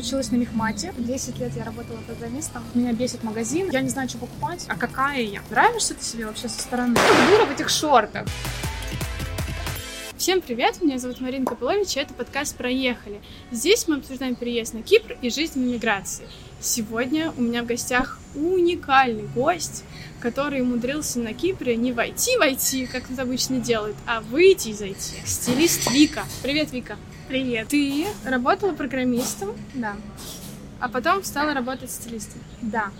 Училась на мехмате. 10 лет я работала программистом. Меня бесит магазин. Я не знаю, что покупать. А какая я? Нравишься ты себе вообще со стороны? Дура в этих шортах. Всем привет, меня зовут Марина Копылович, и это подкаст «Проехали». Здесь мы обсуждаем переезд на Кипр и жизнь в эмиграции. Сегодня у меня в гостях уникальный гость, который умудрился на Кипре не войти-войти, как это обычно делают, а выйти и зайти. Стилист Вика. Привет, Вика. Привет. Ты работала программистом, Да. а потом стала работать стилистом. Да.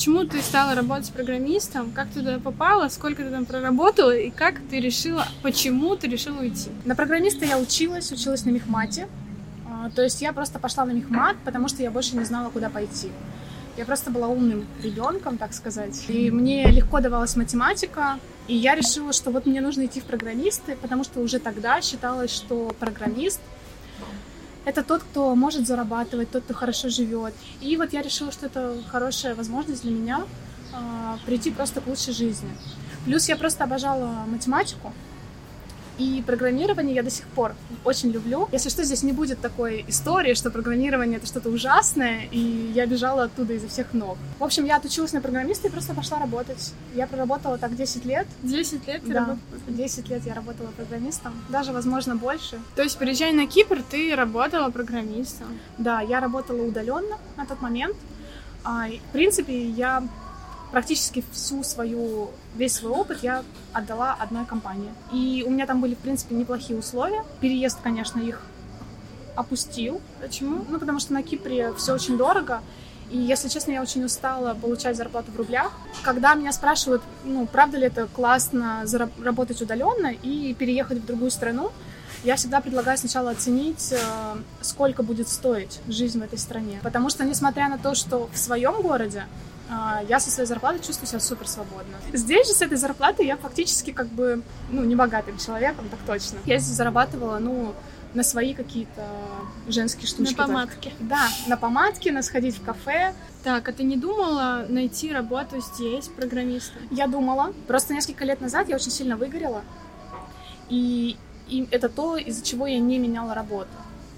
Почему ты стала работать программистом? Как ты туда попала? Сколько ты там проработала? И как ты решила, почему ты решила уйти? На программиста я училась, училась на мехмате. А, То есть я просто пошла на мехмат, потому что я больше не знала, куда пойти. Я просто была умным ребенком, так сказать. И мне легко давалась математика. И я решила, что вот мне нужно идти в программисты, потому что уже тогда считалось, что программист это тот, кто может зарабатывать, тот, кто хорошо живет. И вот я решила, что это хорошая возможность для меня а, прийти просто к лучшей жизни. Плюс я просто обожала математику. И программирование я до сих пор очень люблю. Если что, здесь не будет такой истории, что программирование это что-то ужасное, и я бежала оттуда изо всех ног. В общем, я отучилась на программиста и просто пошла работать. Я проработала так 10 лет. 10 лет ты Да, работала? 10 лет я работала программистом, даже, возможно, больше. То есть, приезжая на Кипр, ты работала программистом. Да, я работала удаленно на тот момент. А, в принципе, я практически всю свою, весь свой опыт я отдала одной компании. И у меня там были, в принципе, неплохие условия. Переезд, конечно, их опустил. Почему? Ну, потому что на Кипре все очень дорого. И, если честно, я очень устала получать зарплату в рублях. Когда меня спрашивают, ну, правда ли это классно работать удаленно и переехать в другую страну, я всегда предлагаю сначала оценить, э, сколько будет стоить жизнь в этой стране. Потому что, несмотря на то, что в своем городе я со своей зарплатой чувствую себя супер свободно. Здесь же с этой зарплатой я фактически как бы, ну, не богатым человеком, так точно. Я здесь зарабатывала, ну, на свои какие-то женские штучки. На только. помадке. Да, на помадке, на сходить в кафе. Так, а ты не думала найти работу здесь программистом? Я думала. Просто несколько лет назад я очень сильно выгорела. И, и это то, из-за чего я не меняла работу.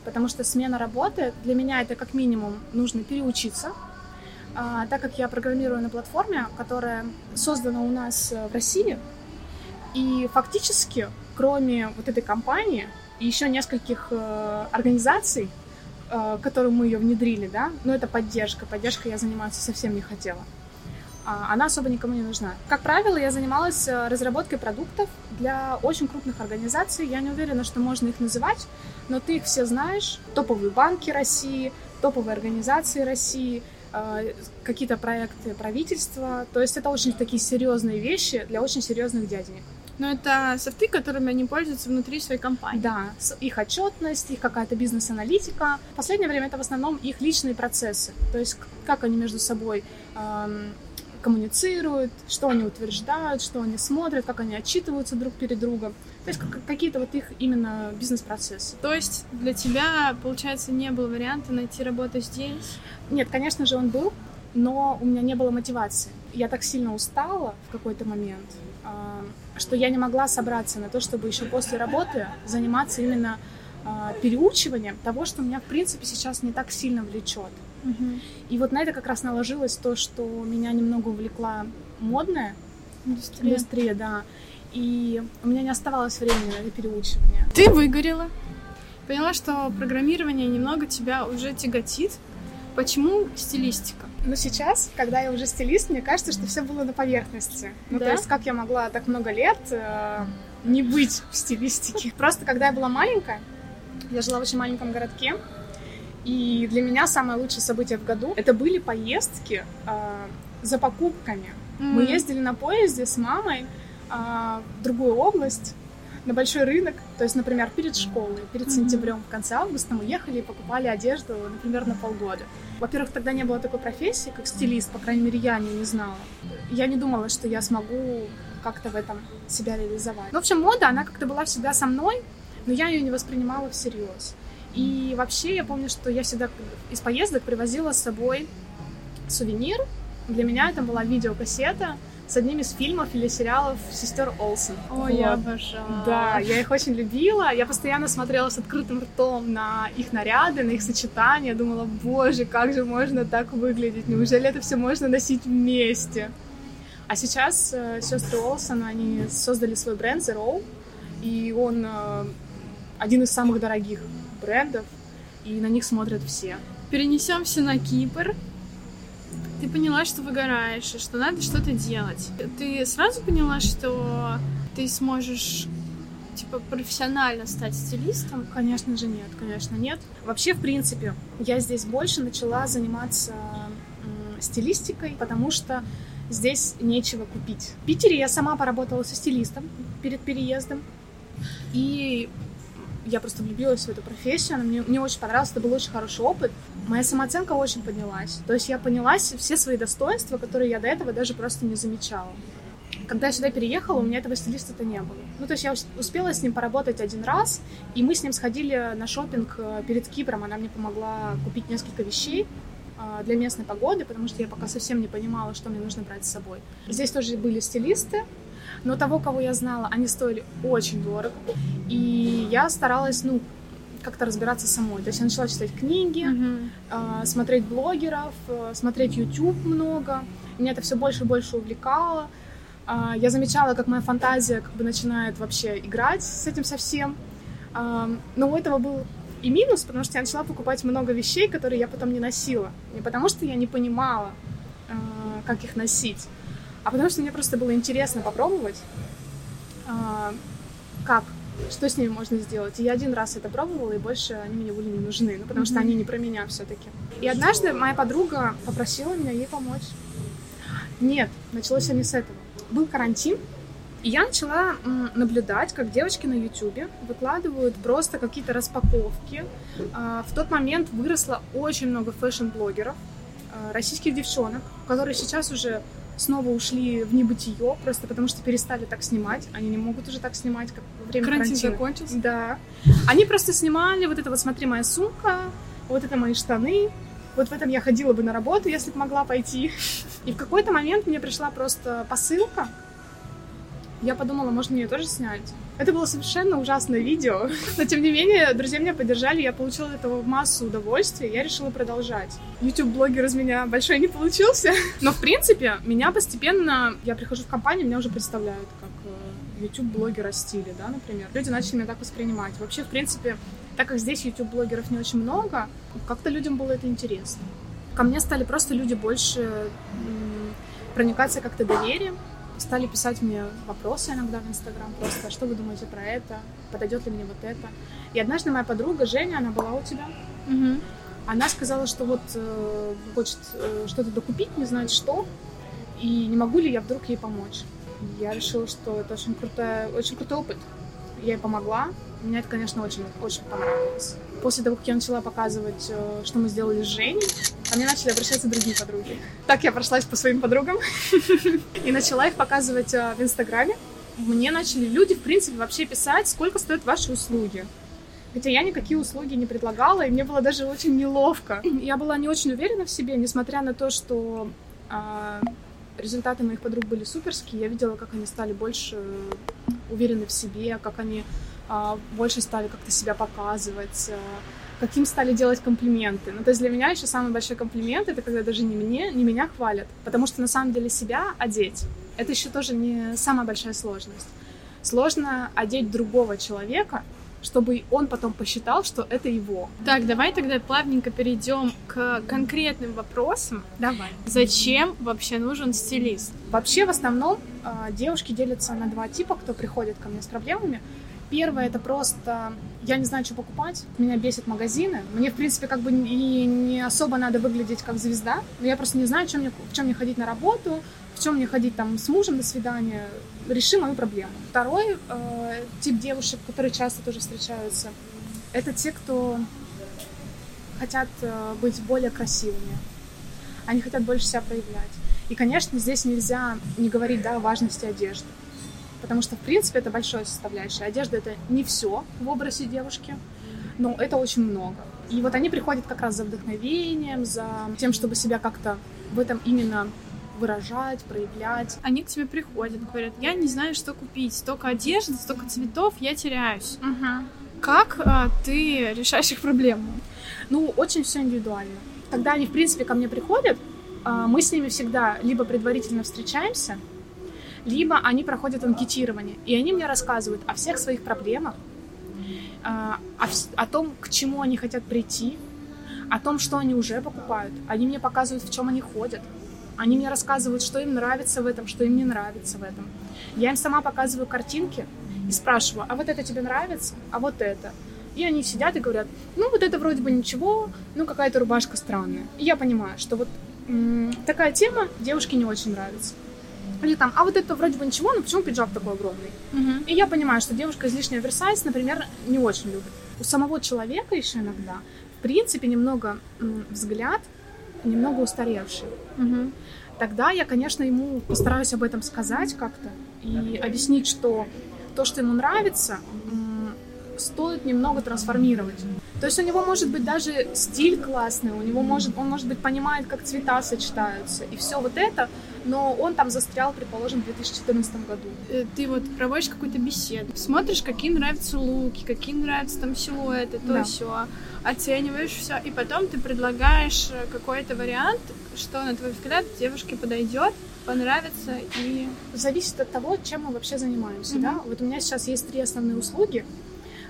Потому что смена работы для меня это как минимум нужно переучиться. А, так как я программирую на платформе, которая создана у нас э, в России, и фактически, кроме вот этой компании и еще нескольких э, организаций, э, которым мы ее внедрили, да, но это поддержка. Поддержка я заниматься совсем не хотела. А, Она особо никому не нужна. Как правило, я занималась э, разработкой продуктов для очень крупных организаций. Я не уверена, что можно их называть, но ты их все знаешь. Топовые банки России, топовые организации России, какие-то проекты правительства. То есть это очень такие серьезные вещи для очень серьезных дяденек. Но это софты, которыми они пользуются внутри своей компании. Да, их отчетность, их какая-то бизнес-аналитика. В последнее время это в основном их личные процессы. То есть как они между собой эм, коммуницируют, что они утверждают, что они смотрят, как они отчитываются друг перед другом. То есть как- какие-то вот их именно бизнес-процессы. То есть для тебя, получается, не было варианта найти работу здесь? Нет, конечно же, он был, но у меня не было мотивации. Я так сильно устала в какой-то момент, а, что я не могла собраться на то, чтобы еще после работы заниматься именно а, переучиванием того, что меня, в принципе, сейчас не так сильно влечет. И вот на это как раз наложилось то, что меня немного увлекла модная Индустрия. индустрия, да. И у меня не оставалось времени на переучивание. Ты выгорела. Поняла, что программирование немного тебя уже тяготит. Почему стилистика? Но сейчас, когда я уже стилист, мне кажется, что все было на поверхности. Ну, Да? то есть, как я могла так много лет э, не быть в стилистике. Просто когда я была маленькая, я жила в очень маленьком городке, и для меня самое лучшее событие в году это были поездки э, за покупками. Мы М. ездили на поезде с мамой а, в другую область, на большой рынок. То есть, например, перед школой, перед сентябрем, в конце августа мы ехали и покупали одежду, например, на полгода. Во-первых, тогда не было такой профессии, как стилист, по крайней мере, я не, не знала. Я не думала, что я смогу как-то в этом себя реализовать. Ну, в общем, мода, она как-то была всегда со мной, но я ее не воспринимала всерьез. И вообще, я помню, что я всегда из поездок привозила с собой сувенир. Для меня это была видеокассета с одним из фильмов или сериалов сестер Олсен. Ой, Вот. я обожаю. Да, я их очень любила. Я постоянно смотрела с открытым ртом на их наряды, на их сочетания. Думала, боже, как же можно так выглядеть? Неужели это все можно носить вместе? А сейчас э, сестры Олсен, они создали свой бренд Zero, и он э, один из самых дорогих брендов, и на них смотрят все. Перенесемся на Кипр. Ты поняла, что выгораешь, и что надо что-то делать. Ты сразу поняла, что ты сможешь типа профессионально стать стилистом? Конечно же нет, конечно нет. Вообще, в принципе, я здесь больше начала заниматься стилистикой, потому что здесь нечего купить. В Питере я сама поработала со стилистом перед переездом, и я просто влюбилась в эту профессию, она мне, мне очень понравилась, это был очень хороший опыт. Моя самооценка очень поднялась. То есть я поняла с- все свои достоинства, которые я до этого даже просто не замечала. Когда я сюда переехала, у меня этого стилиста-то не было. Ну, то есть я ус- успела с ним поработать один раз, и мы с ним сходили на шопинг э, перед Кипром. Она мне помогла купить несколько вещей э, для местной погоды, потому что я пока совсем не понимала, что мне нужно брать с собой. Здесь тоже были стилисты, но того, кого я знала, они стоили очень дорого. И я старалась, ну, как-то разбираться самой. То есть я начала читать книги, Мгм. э, смотреть блогеров, э, смотреть YouTube много. Меня это все больше и больше увлекало. А, Я замечала, как моя фантазия как бы начинает вообще играть с этим совсем. А, Но у этого был и минус, потому что я начала покупать много вещей, которые я потом не носила. Не потому что я не понимала, а, как их носить, а потому что мне просто было интересно попробовать, а, как, что с ними можно сделать. И я один раз это пробовала, и больше они мне были не нужны, ну, потому что они не про меня все-таки. И однажды моя подруга попросила меня ей помочь. Нет, началось все не с этого. Был карантин, и я начала наблюдать, как девочки на Ютубе выкладывают просто какие-то распаковки. А, В тот момент выросло очень много фэшн-блогеров, а, российских девчонок, которые сейчас уже снова ушли в небытие, просто потому что перестали так снимать. Они не могут уже так снимать, как во время Карантин карантина. закончился? Да. Они просто снимали вот это вот «Смотри, моя сумка», вот это мои штаны, вот в этом я ходила бы на работу, если бы могла пойти. И в какой-то момент мне пришла просто посылка. Я подумала, может, мне ее тоже снять. Это было совершенно ужасное видео, но тем не менее, друзья меня поддержали, я получила от этого массу удовольствия, я решила продолжать. YouTube-блогер из меня большой не получился, но в принципе, меня постепенно, я прихожу в компанию, меня уже представляют как э, YouTube-блогера в стиле, да, например. Люди начали меня так воспринимать. Вообще, в принципе, так как здесь YouTube-блогеров не очень много, как-то людям было это интересно. Ко мне стали просто люди больше проникаться как-то доверием, стали писать мне вопросы иногда в Инстаграм просто, что вы думаете про это, подойдет ли мне вот это. И однажды моя подруга Женя, она была у тебя, Мгм. она сказала, что вот э, хочет э, что-то докупить, не знает что, и не могу ли я вдруг ей помочь. Я решила, что это очень, крутая, очень крутой опыт. Я ей помогла. Мне это, конечно, очень, очень понравилось. После того, как я начала показывать, э, что мы сделали с Женей, ко мне начали обращаться другие подруги. Так я прошлась по своим подругам и начала их показывать э, в Инстаграме. Мне начали люди, в принципе, вообще писать, сколько стоят ваши услуги. Хотя я никакие услуги не предлагала, и мне было даже очень неловко. Я была не очень уверена в себе, несмотря на то, что а, результаты моих подруг были суперские. Я видела, как они стали больше уверены в себе, как они а, больше стали как-то себя показывать, а, каким стали делать комплименты. Ну, то есть для меня еще самый большой комплимент это когда даже не мне, не меня хвалят, потому что на самом деле себя одеть это еще тоже не самая большая сложность. Сложно одеть другого человека, чтобы он потом посчитал, что это его. Так, давай тогда плавненько перейдем к конкретным вопросам. Давай. Зачем вообще нужен стилист? Вообще, в основном, а, девушки делятся на два типа, кто приходит ко мне с проблемами. Первое это просто я не знаю, что покупать, меня бесят магазины. Мне, в принципе, как бы и не особо надо выглядеть как звезда, но я просто не знаю, чем мне, в чем мне ходить на работу, в чем мне ходить там с мужем на свидание. Реши мою проблему. Второй э, тип девушек, которые часто тоже встречаются, это те, кто хотят э, быть более красивыми. Они хотят больше себя проявлять. И, конечно, здесь нельзя не говорить да, о важности одежды. Потому что, в принципе, это большая составляющая. Одежда — это не все в образе девушки, но это очень много. И вот они приходят как раз за вдохновением, за тем, чтобы себя как-то в этом именно выражать, проявлять. Они к тебе приходят, говорят, я не знаю, что купить, столько одежды, столько цветов, я теряюсь. Угу. Как а, ты решаешь их проблему? Ну, очень все индивидуально. Когда они, в принципе, ко мне приходят, а, мы с ними всегда либо предварительно встречаемся, либо они проходят анкетирование, и они мне рассказывают о всех своих проблемах, а, о, о том, к чему они хотят прийти, о том, что они уже покупают. Они мне показывают, в чем они ходят. Они мне рассказывают, что им нравится в этом, что им не нравится в этом. Я им сама показываю картинки и спрашиваю, а вот это тебе нравится, а вот это. И они сидят и говорят, ну вот это вроде бы ничего, ну какая-то рубашка странная. И я понимаю, что вот м- такая тема девушке не очень нравится. Или там, а вот это вроде бы ничего, но почему пиджак такой огромный? Мгм. И я понимаю, что девушка излишне оверсайз, например, не очень любит. У самого человека еще иногда, в принципе, немного м, взгляд, немного устаревший. Мгм. Тогда я, конечно, ему постараюсь об этом сказать как-то и объяснить, что то, что ему нравится, стоит немного трансформировать. То есть у него может быть даже стиль классный, у него может, он может быть понимает, как цвета сочетаются и все вот это, но он там застрял, предположим, в 2014 году. Э, Ты вот проводишь какую-то беседу, смотришь, какие нравятся луки, какие нравятся там силуэты, то Да. все, оцениваешь все, и потом ты предлагаешь э, какой-то вариант, что на твой взгляд девушке подойдет, понравится и Зависит от того, чем мы вообще занимаемся, Мгм. да. Вот у меня сейчас есть три основные услуги.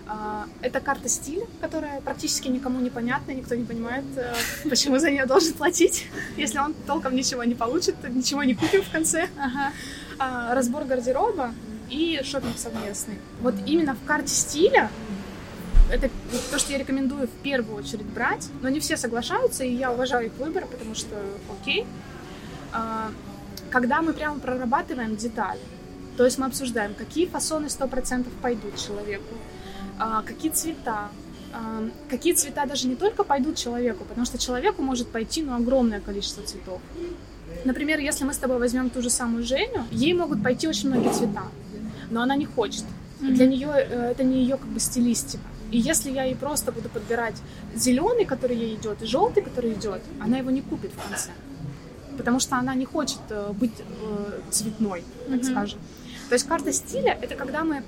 А, Это карта стиля, которая практически никому не понятна, никто не понимает, э, почему за нее должен платить, если он толком ничего не получит, ничего не купит в конце. Ага. А, Разбор гардероба и шопинг совместный. Вот именно в карте стиля это то, что я рекомендую в первую очередь брать, но не все соглашаются, и я уважаю их выбор, потому что окей. А, Когда мы прямо прорабатываем детали, то есть мы обсуждаем, какие фасоны 100% пойдут человеку, а, какие цвета, а, какие цвета даже не только пойдут человеку, потому что человеку может пойти ну, огромное количество цветов. Например, если мы с тобой возьмем ту же самую Женю, ей могут пойти очень многие цвета, но она не хочет. Для нее э, это не ее как бы стилистика. И если я ей просто буду подбирать зеленый, который ей идет, и желтый, который идет, она его не купит в конце. Потому что она не хочет э, быть э, цветной, так Мгм. скажем. То есть карта стиля это когда мы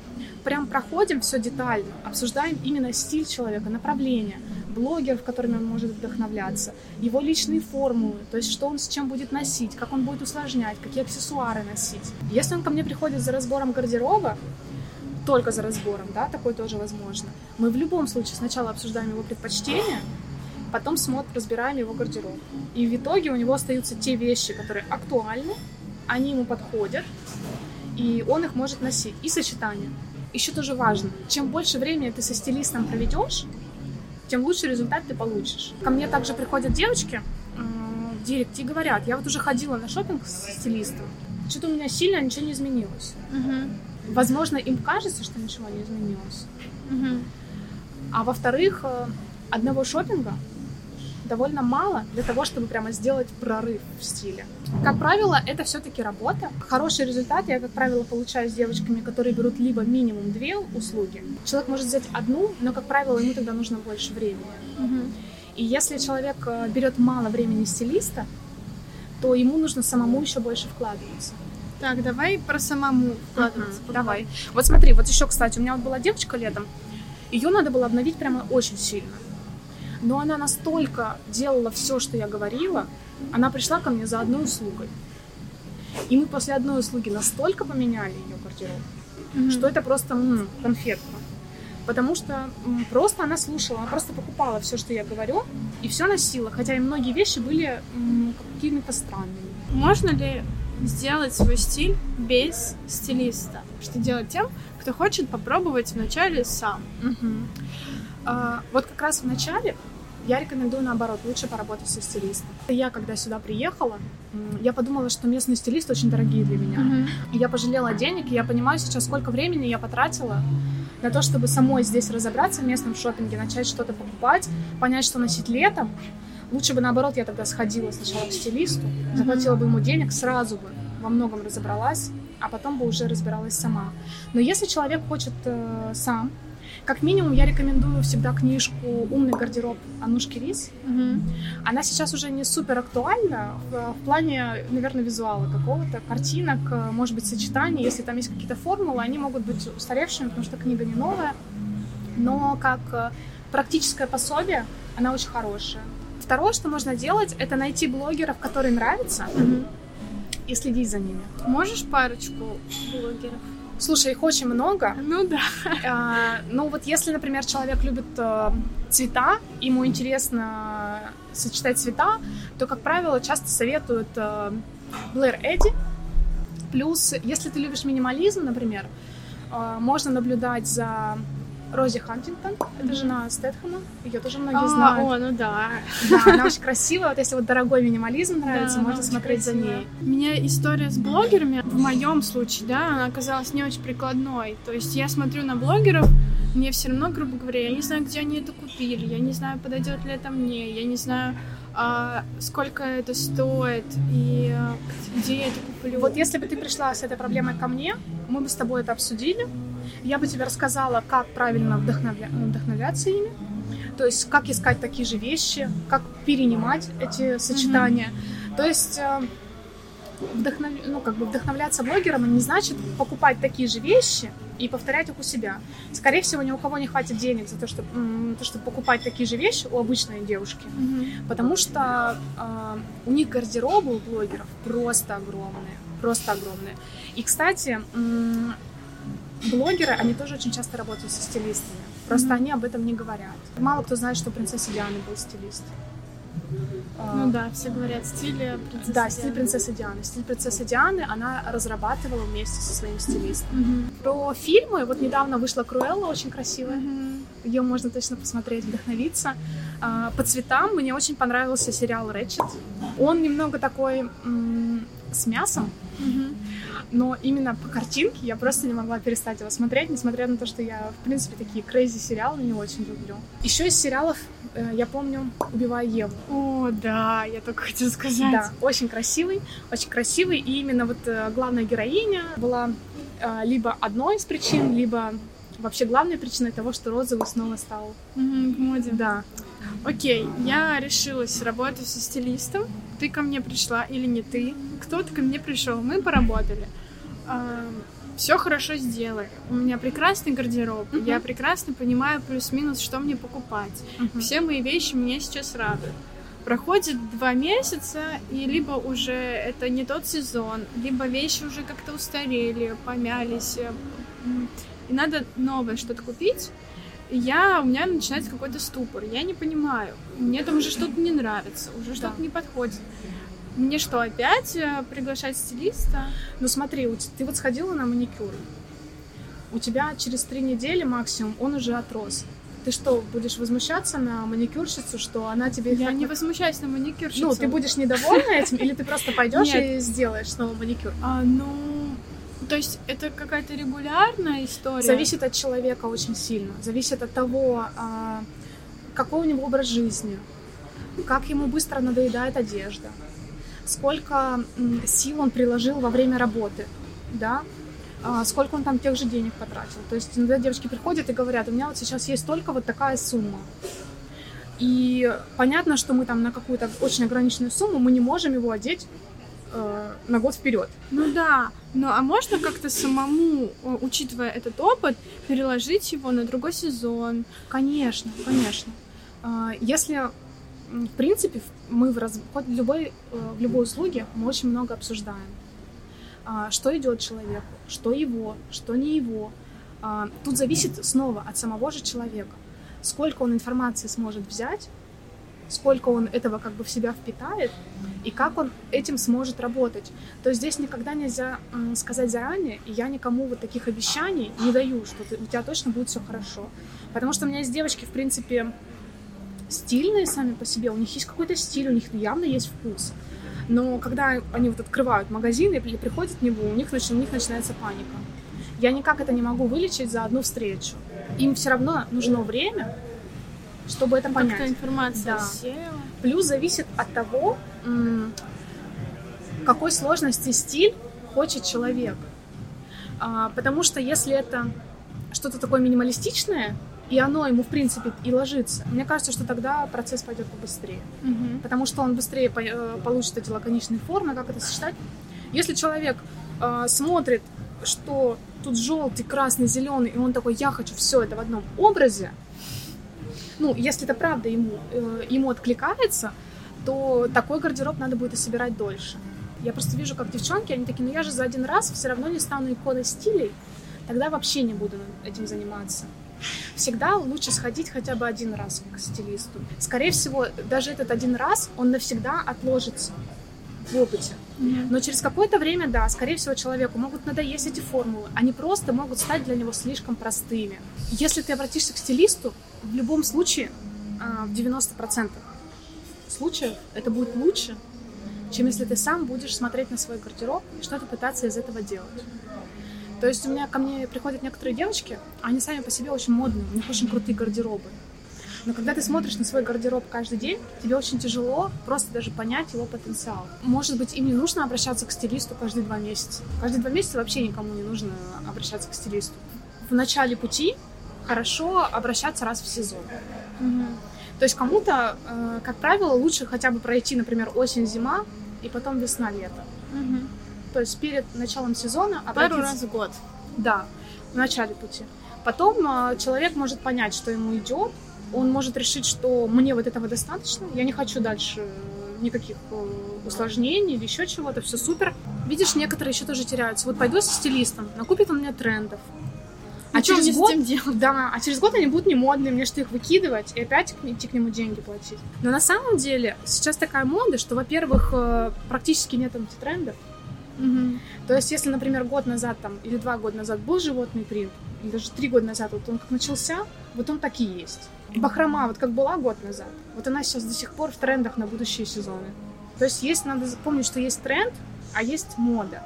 прям проходим все детально, обсуждаем именно стиль человека, направление, блогеров, которыми он может вдохновляться, его личные формулы, то есть что он с чем будет носить, как он будет усложнять, какие аксессуары носить. Если он ко мне приходит за разбором гардероба, только за разбором, да, такое тоже возможно. Мы в любом случае сначала обсуждаем его предпочтения, потом смотрим, разбираем его гардероб. И в итоге у него остаются те вещи, которые актуальны, они ему подходят, и он их может носить. И сочетание. Еще тоже важно, чем больше времени ты со стилистом проведешь, тем лучший результат ты получишь. Ко мне также приходят девочки в директ и говорят, я вот уже ходила на шопинг с стилистом, что-то у меня сильно ничего не изменилось. Мгм. Возможно, им кажется, что ничего не изменилось. Мгм. А во-вторых, э, одного шопинга довольно мало для того, чтобы прямо сделать прорыв в стиле. Как правило, это все-таки работа. Хороший результат я, как правило, получаю с девочками, которые берут либо минимум две услуги. Человек может взять одну, но, как правило, ему тогда нужно больше времени. Мгм. И если человек э, берет мало времени стилиста, то ему нужно самому еще больше вкладываться. Так, давай про самому вкладываться. Мгм, Давай. Вот смотри, вот еще, кстати, у меня вот была девочка летом, ее надо было обновить прямо очень сильно. Но она настолько делала все, что я говорила, она пришла ко мне за одной услугой. И мы после одной услуги настолько поменяли ее гардероб, Мгм. что это просто м, конфетка. Потому что м, просто она слушала, она просто покупала все, что я говорю, и все носила, хотя и многие вещи были м, какими-то странными. Можно ли сделать свой стиль без стилиста? Что делать тем, кто хочет попробовать вначале сам? Мгм. А, вот как раз в начале я рекомендую наоборот, лучше поработать со стилистом. Я, когда сюда приехала, я подумала, что местные стилисты очень дорогие для меня. И я пожалела денег, и я понимаю сейчас, сколько времени я потратила на то, чтобы самой здесь разобраться в местном шопинге, начать что-то покупать, понять, что носить летом. Лучше бы наоборот я тогда сходила сначала к стилисту, заплатила бы ему денег, сразу бы во многом разобралась, а потом бы уже разбиралась сама. Но если человек хочет э, сам, Как минимум, я рекомендую всегда книжку «Умный гардероб» Анушки Рис. Мгм. Она сейчас уже не супер актуальна в, в плане, наверное, визуала какого-то, картинок, э, может быть, сочетаний. Если там есть какие-то формулы, они могут быть устаревшими, потому что книга не новая. Но как э, практическое пособие она очень хорошая. Второе, что можно делать, это найти блогеров, которые нравятся, Мгм. и следить за ними. Можешь парочку блогеров? Слушай, их очень много. Ну да. А, Ну вот если, например, человек любит э, цвета, ему интересно сочетать цвета, то, как правило, часто советуют э, Блэр Эдди. Плюс, если ты любишь минимализм, например, э, можно наблюдать за Рози Хантингтон, это жена Стэтхэма, ее тоже многие А, знают. о, ну да. Да, она очень красивая, вот если вот дорогой минимализм нравится, Да, можно смотреть за ней. У меня история с блогерами, в моем случае, да, она оказалась не очень прикладной. То есть я смотрю на блогеров, мне все равно, грубо говоря, я не знаю, где они это купили, я не знаю, подойдет ли это мне, я не знаю, а, сколько это стоит и а, где я это куплю. Вот если бы ты пришла с этой проблемой ко мне, мы бы с тобой это обсудили. Я бы тебе рассказала, как правильно вдохновля- вдохновляться ими. То есть, как искать такие же вещи, как перенимать эти сочетания. То есть, э, вдохнов- ну, как бы вдохновляться блогером не значит покупать такие же вещи и повторять их у себя. Скорее всего, ни у кого не хватит денег за то, чтобы, то, чтобы покупать такие же вещи у обычной девушки. Мгм. Потому что э, у них гардеробы у блогеров просто огромные, просто огромные. И, кстати, блогеры, они тоже очень часто работают со стилистами. Просто Мгм. они об этом не говорят. Мало кто знает, что у принцессы Дианы был стилист. А, Ну да, все говорят, стиль э, принцессы Да, стиль Дианы. принцессы Дианы. Стиль принцессы Дианы она разрабатывала вместе со своим стилистом. Мгм. Про фильмы, вот недавно вышла Круэлла, очень красивая. Мгм. Ее можно точно посмотреть, вдохновиться. А, По цветам мне очень понравился сериал Рэтчет. Он немного такой м, с мясом, но именно по картинке я просто не могла перестать его смотреть, несмотря на то, что я, в принципе, такие крейзи сериалы не очень люблю. Еще из сериалов э, я помню «Убивая Еву». О, да, я только хотела сказать. Да, очень красивый, очень красивый. И именно вот э, главная героиня была э, либо одной из причин, либо вообще главной причиной того, что розовый снова стал. Мгм, в моде. Да. Окей, я решилась работать со стилистом. Ты ко мне пришла или не ты? Кто-то ко мне пришел, мы поработали. Все хорошо сделали. У меня прекрасный гардероб. Мгм. Я прекрасно понимаю плюс-минус, что мне покупать. Мгм. Все мои вещи меня сейчас радуют. Проходит два месяца, и либо уже это не тот сезон, либо вещи уже как-то устарели, помялись, и надо новое что-то купить. И я, у меня начинается какой-то ступор. Я не понимаю. Мне там уже что-то не нравится, уже что-то не подходит. Мне что, опять э, приглашать стилиста? Ну смотри, ты вот сходила на маникюр. У тебя через три недели максимум он уже отрос. Ты что, будешь возмущаться на маникюрщицу, что она тебе... Я так не возмущаюсь на маникюрщицу. Ну, ты будешь недовольна этим, или ты просто пойдешь и сделаешь снова маникюр? А, ну, то есть это какая-то регулярная история? Зависит от человека очень сильно. Зависит от того, а, какой у него образ жизни, как ему быстро надоедает одежда, сколько сил он приложил во время работы, да, а, сколько он там тех же денег потратил. То есть иногда девочки приходят и говорят, у меня вот сейчас есть только вот такая сумма. И понятно, что мы там на какую-то очень ограниченную сумму мы не можем его одеть э, на год вперед. Ну да, ну а можно как-то самому, э, учитывая этот опыт, переложить его на другой сезон? Конечно, конечно. А, Если, в принципе, мы в, раз... в, любой, э, в любой услуге мы очень много обсуждаем. А, Что идет человеку, что его, что не его. А, Тут зависит снова от самого же человека. Сколько он информации сможет взять, сколько он этого как бы в себя впитает, и как он этим сможет работать. То есть здесь никогда нельзя сказать заранее, и я никому вот таких обещаний не даю, что ты- у тебя точно будет все хорошо. Потому что у меня есть девочки, в принципе, стильные сами по себе, у них есть какой-то стиль, у них явно есть вкус. Но когда они вот открывают магазин или приходят в него, у них, у них начинается паника. Я никак это не могу вылечить за одну встречу. Им все равно нужно время, чтобы это Как-то понять. информация Да. села. Плюс зависит от того, какой сложности стиль хочет человек. А, Потому что если это что-то такое минималистичное, и оно ему, в принципе, и ложится, мне кажется, что тогда процесс пойдет побыстрее. Мгм. Потому что он быстрее э, получит эти лаконичные формы, как это сочетать. Если человек э, смотрит, что тут желтый, красный, зеленый, и он такой, я хочу все это в одном образе, ну, если это правда ему, э, ему откликается, то такой гардероб надо будет и собирать дольше. Я просто вижу, как девчонки, они такие, ну я же за один раз все равно не стану иконой стилей, тогда вообще не буду этим заниматься. Всегда лучше сходить хотя бы один раз к стилисту. Скорее всего, даже этот один раз, он навсегда отложится в опыте. Но через какое-то время, да, скорее всего, человеку могут надоесть эти формулы. Они просто могут стать для него слишком простыми. Если ты обратишься к стилисту, в любом случае, а, в 90% случаев это будет лучше, чем если ты сам будешь смотреть на свой гардероб и что-то пытаться из этого делать. То есть у меня ко мне приходят некоторые девочки, они сами по себе очень модные, у них очень крутые гардеробы. Но когда ты смотришь на свой гардероб каждый день, тебе очень тяжело просто даже понять его потенциал. Может быть, им не нужно обращаться к стилисту каждые два месяца. Каждые два месяца вообще никому не нужно обращаться к стилисту. В начале пути хорошо обращаться раз в сезон. Мгм. То есть кому-то, э, как правило, лучше хотя бы пройти, например, осень-зима и потом весна-лето. Мгм. То есть перед началом сезона Пару обратиться- раз в год. Да, в начале пути. Потом э, человек может понять, что ему идет. Он может решить, что мне вот этого достаточно. Я не хочу дальше никаких э, усложнений или еще чего-то. Все супер. Видишь, некоторые еще тоже теряются. Вот пойду со стилистом, накупит он мне трендов. Через мне год, с этим делать? да, а через год они будут не модные, мне что их выкидывать и опять идти к нему деньги платить. Но на самом деле сейчас такая мода, что, во-первых, э, практически нет антитрендов. Мгм. То есть, если, например, год назад там, или два года назад был животный принт, или даже три года назад, вот он как начался, вот он так и есть. Бахрома, вот как была год назад, вот она сейчас до сих пор в трендах на будущие сезоны. То есть, есть, надо запомнить, что есть тренд, а есть мода.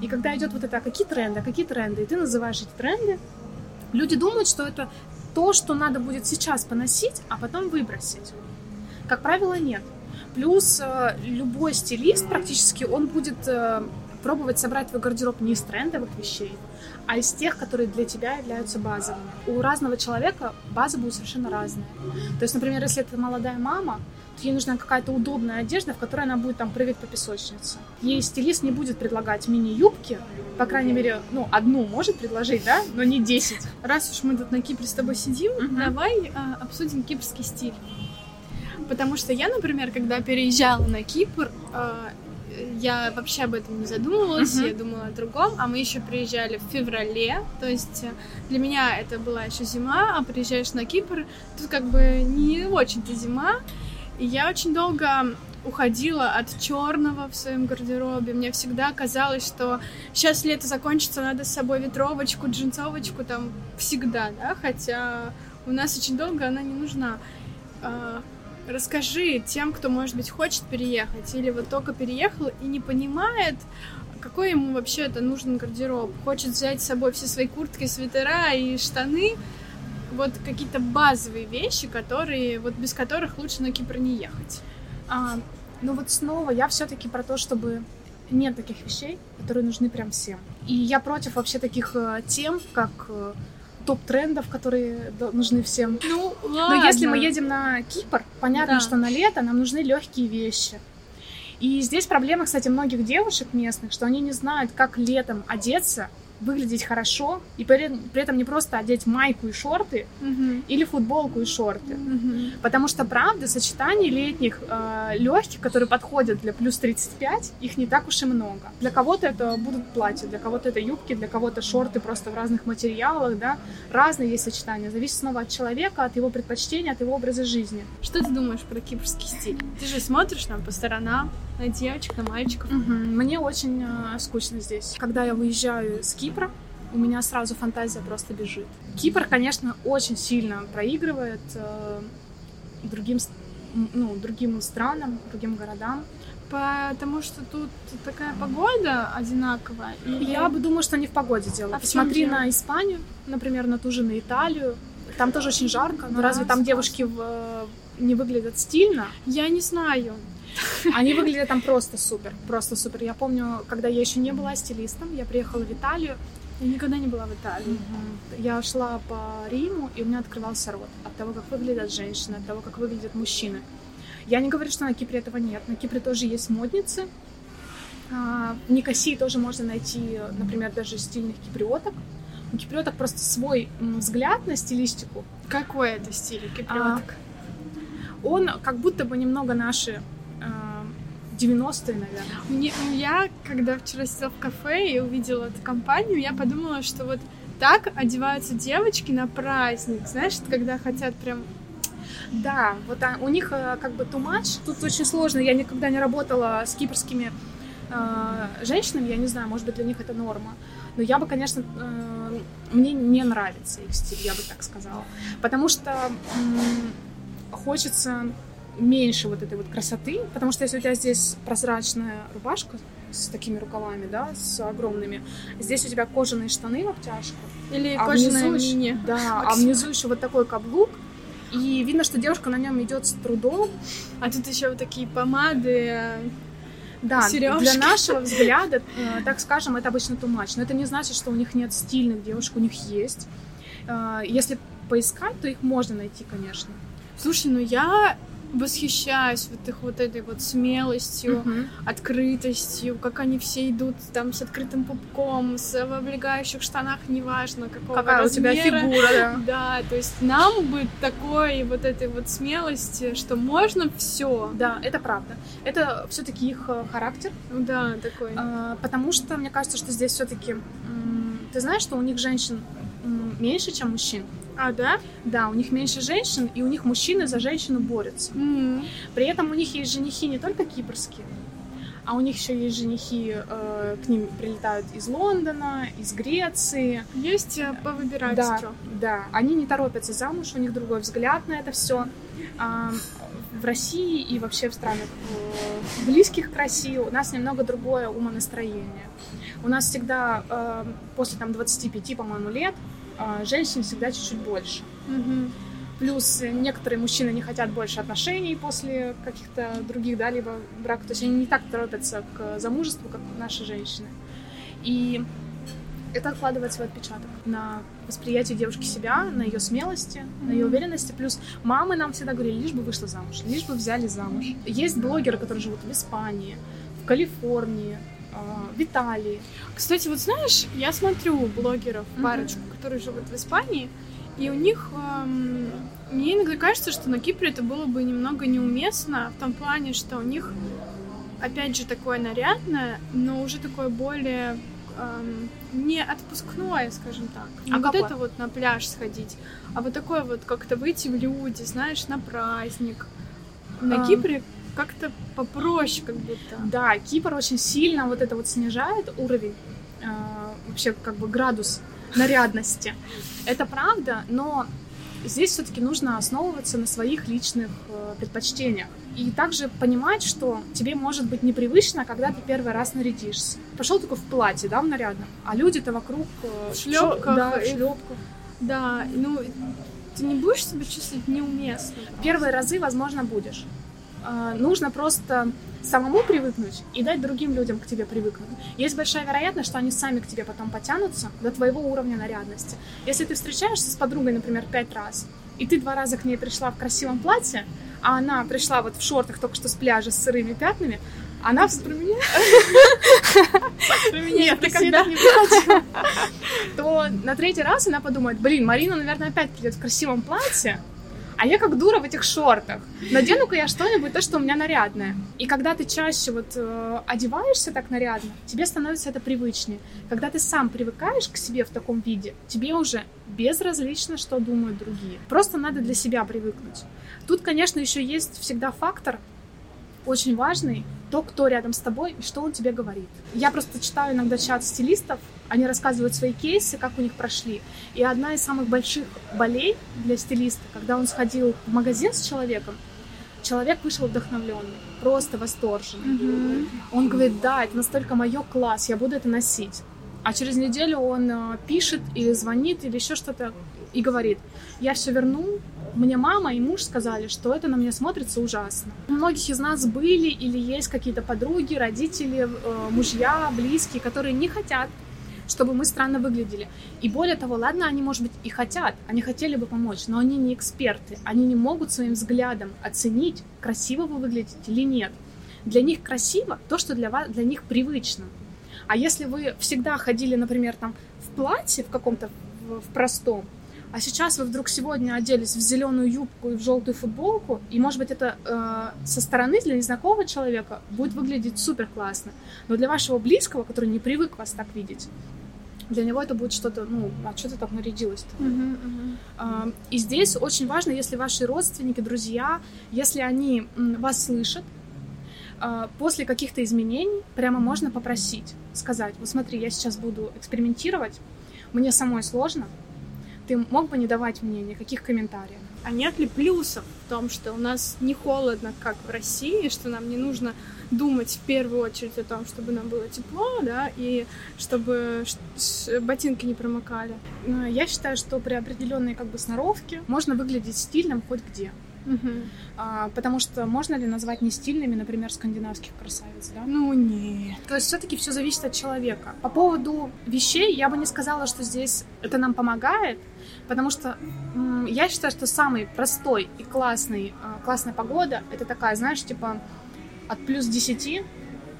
И когда идет вот это, а какие тренды, а какие тренды, и ты называешь эти тренды, люди думают, что это то, что надо будет сейчас поносить, а потом выбросить. Как правило, нет. Плюс э, любой стилист практически, он будет э, пробовать собрать твой гардероб не из трендовых вещей, а из тех, которые для тебя являются базовыми. У разного человека база будет совершенно разная. То есть, например, если это молодая мама, ей нужна какая-то удобная одежда, в которой она будет там прыгать по песочнице. Ей стилист не будет предлагать мини-юбки, по крайней мере, ну, одну может предложить, да, но не 10. Раз уж мы тут на Кипре с тобой сидим, Мгм. давай а, обсудим кипрский стиль. Потому что я, например, когда переезжала на Кипр, а, я вообще об этом не задумывалась, Мгм. я думала о другом, а мы еще приезжали в феврале, то есть э, для меня это была еще зима, а приезжаешь на Кипр, тут как бы не очень-то зима, и я очень долго уходила от черного в своем гардеробе. Мне всегда казалось, что сейчас лето закончится, надо с собой ветровочку, джинсовочку там всегда, да, хотя у нас очень долго она не нужна. А, Расскажи тем, кто, может быть, хочет переехать или вот только переехал и не понимает, какой ему вообще это нужен гардероб. Хочет взять с собой все свои куртки, свитера и штаны. Вот какие-то базовые вещи, которые, вот без которых лучше на Кипр не ехать. А, ну вот снова я все-таки про то, чтобы нет таких вещей, которые нужны прям всем. И я против вообще таких э, тем, как э, топ-трендов, которые нужны всем. Ну, Но если мы едем на Кипр, понятно, Да. что на лето нам нужны легкие вещи. И здесь проблема, кстати, многих девушек местных, что они не знают, как летом одеться, выглядеть хорошо, и при, при этом не просто одеть майку и шорты Мгм. или футболку и шорты. Мгм. Потому что, правда, сочетаний летних легких, которые подходят для плюс 35, их не так уж и много. Для кого-то это будут платья, для кого-то это юбки, для кого-то шорты просто в разных материалах, да. Разные есть сочетания. Зависит снова от человека, от его предпочтений, от его образа жизни. Что ты думаешь про кипрский стиль? Ты же смотришь там по сторонам, на девочек, на мальчиков. Мгм. Мне очень э, скучно здесь. Когда я выезжаю с Кипра, у меня сразу фантазия просто бежит. Кипр, конечно, очень сильно проигрывает э, другим, ну, другим странам, другим городам. Потому что тут такая погода одинаковая. И Я бы думаю, что не в погоде дело. А Посмотри на Испанию, например, на ту же на Италию. Там тоже очень жарко, но Да, разве там девушки в, э, не выглядят стильно? Я не знаю. Они выглядят там просто супер, просто супер. Я помню, когда я еще не была стилистом, я приехала в Италию, Я никогда не была в Италии. Мгм. Я шла по Риму, и у меня открывался рот от того, как выглядят женщины, от того, как выглядят мужчины. Я не говорю, что на Кипре этого нет. На Кипре тоже есть модницы. А, В Никосии тоже можно найти, например, даже стильных киприоток. У киприоток просто свой взгляд на стилистику. Какой это стиль А, киприоток? Он как будто бы немного наши а, 90-е, наверное. Мне, я, когда вчера сидела в кафе и увидела эту компанию, я подумала, что вот так одеваются девочки на праздник, знаешь, когда хотят прям... Да, вот а, у них э, как бы much. Тут очень сложно. Я никогда не работала с кипрскими э, женщинами. Я не знаю, может быть, для них это норма. Но я бы, конечно, э, мне не нравится их стиль, я бы так сказала. Потому что м, хочется меньше вот этой вот красоты. Потому что если у тебя здесь прозрачная рубашка с такими рукавами, да, с огромными, здесь у тебя кожаные штаны в обтяжку, Или а кожаная внизу мини. Да, а внизу еще вот такой каблук. И видно, что девушка на нем идет с трудом. А тут еще вот такие помады. Да, Серёжки. для нашего взгляда, э, так скажем, это обычно much. Но это не значит, что у них нет стильных девушек, у них есть. Э, Если поискать, то их можно найти, конечно. Слушай, ну я восхищаюсь вот их вот этой вот смелостью, открытостью, как они все идут там с открытым пупком, с, в облегающих штанах, неважно какого Какая у тебя размера. фигура, да. Да, то есть нам бы такой вот этой вот смелости, что можно все. Да, это правда. Это все-таки их э, характер, Да, такой. э, потому что мне кажется, что здесь все-таки ты знаешь, что у них женщин меньше, чем мужчин. А, да? Да, у них меньше женщин, и у них мужчины за женщину борются. М. При этом у них есть женихи не только кипрские, а у них еще есть женихи, э, к ним прилетают из Лондона, из Греции. Есть э, повыбирать Да, строк. да, они не торопятся замуж, у них другой взгляд на это все. в России и вообще в странах э, близких к России у нас немного другое умонастроение. У нас всегда э, после там 25, по-моему, лет женщин всегда чуть-чуть больше. Мгм. Плюс некоторые мужчины не хотят больше отношений после каких-то других, да, либо брака. То есть они не так торопятся к замужеству, как наши женщины. И это откладывает свой отпечаток на восприятие девушки себя, на ее смелости, на ее уверенности. Плюс мамы нам всегда говорили, лишь бы вышла замуж, лишь бы взяли замуж. Есть блогеры, которые живут в Испании, в Калифорнии, а, в Италии. Кстати, вот знаешь, я смотрю блогеров, парочку, которые живут в Испании, и у них... эм, мне иногда кажется, что на Кипре это было бы немного неуместно, в том плане, что у них, опять же, такое нарядное, но уже такое более эм, не отпускное, скажем так. Не А вот какое? это вот на пляж сходить, а вот такое вот как-то выйти в люди, знаешь, на праздник. На А. Кипре как-то попроще, как будто. Да, Кипр очень сильно вот это вот снижает уровень, а, вообще как бы градус нарядности. Это правда, но здесь все-таки нужно основываться на своих личных э, предпочтениях. И также понимать, что тебе может быть непривычно, когда ты первый раз нарядишься. Пошел только в платье, да, в нарядном, а люди-то вокруг э, В шлёпках да, в и- шлепках. Да, ну ты не будешь себя чувствовать неуместно. Первые разы, возможно, будешь. А, Нужно просто самому привыкнуть и дать другим людям к тебе привыкнуть. Есть большая вероятность, что они сами к тебе потом потянутся до твоего уровня нарядности. Если ты встречаешься с подругой, например, пять раз, и ты два раза к ней пришла в красивом платье, а она пришла вот в шортах только что с пляжа с сырыми пятнами, она... в- Про меня? Нет, ты когда. То на третий раз она подумает, блин, Марина, наверное, опять придет в красивом платье, а я как дура в этих шортах. Надену-ка я что-нибудь, то, что у меня нарядное. И когда ты чаще вот э, одеваешься так нарядно, тебе становится это привычнее. Когда ты сам привыкаешь к себе в таком виде, тебе уже безразлично, что думают другие. Просто надо для себя привыкнуть. Тут, конечно, еще есть всегда фактор очень важный, то, кто рядом с тобой и что он тебе говорит. Я просто читаю иногда чат стилистов, они рассказывают свои кейсы, как у них прошли. И одна из самых больших болей для стилиста, когда он сходил в магазин с человеком, человек вышел вдохновленный, просто восторженный. Мгм. Он говорит, да, это настолько мое класс, я буду это носить. А через неделю он э, пишет или звонит или еще что-то и говорит, я все верну, мне мама и муж сказали, что это на меня смотрится ужасно. У многих из нас были или есть какие-то подруги, родители, э, мужья, близкие, которые не хотят, чтобы мы странно выглядели. И более того, ладно, они, может быть, и хотят, они хотели бы помочь, но они не эксперты, они не могут своим взглядом оценить, красиво вы выглядите или нет. Для них красиво то, что для вас, для них привычно. А если вы всегда ходили, например, там в платье в каком-то в, простом, а сейчас вы вдруг сегодня оделись в зеленую юбку и в желтую футболку, и, может быть, это э, со стороны для незнакомого человека будет выглядеть супер классно, но для вашего близкого, который не привык вас так видеть, для него это будет что-то, ну, а что ты так нарядилась-то? Мгм, мгм. А, И здесь очень важно, если ваши родственники, друзья, если они вас слышат, а, после каких-то изменений прямо можно попросить, сказать, вот смотри, я сейчас буду экспериментировать, мне самой сложно, ты мог бы не давать мне никаких комментариев. А нет ли плюсов в том, что у нас не холодно, как в России, что нам не нужно думать в первую очередь о том, чтобы нам было тепло, да, и чтобы ботинки не промокали? А, Я считаю, что при определенной как бы сноровке можно выглядеть стильным хоть где. Мгм. А, Потому что можно ли назвать не стильными, например, скандинавских красавиц, да? Ну нет. То есть все-таки все зависит от человека. По поводу вещей я бы не сказала, что здесь это нам помогает, потому что я считаю, что самый простой и классный, а, классная погода это такая, знаешь, типа от плюс 10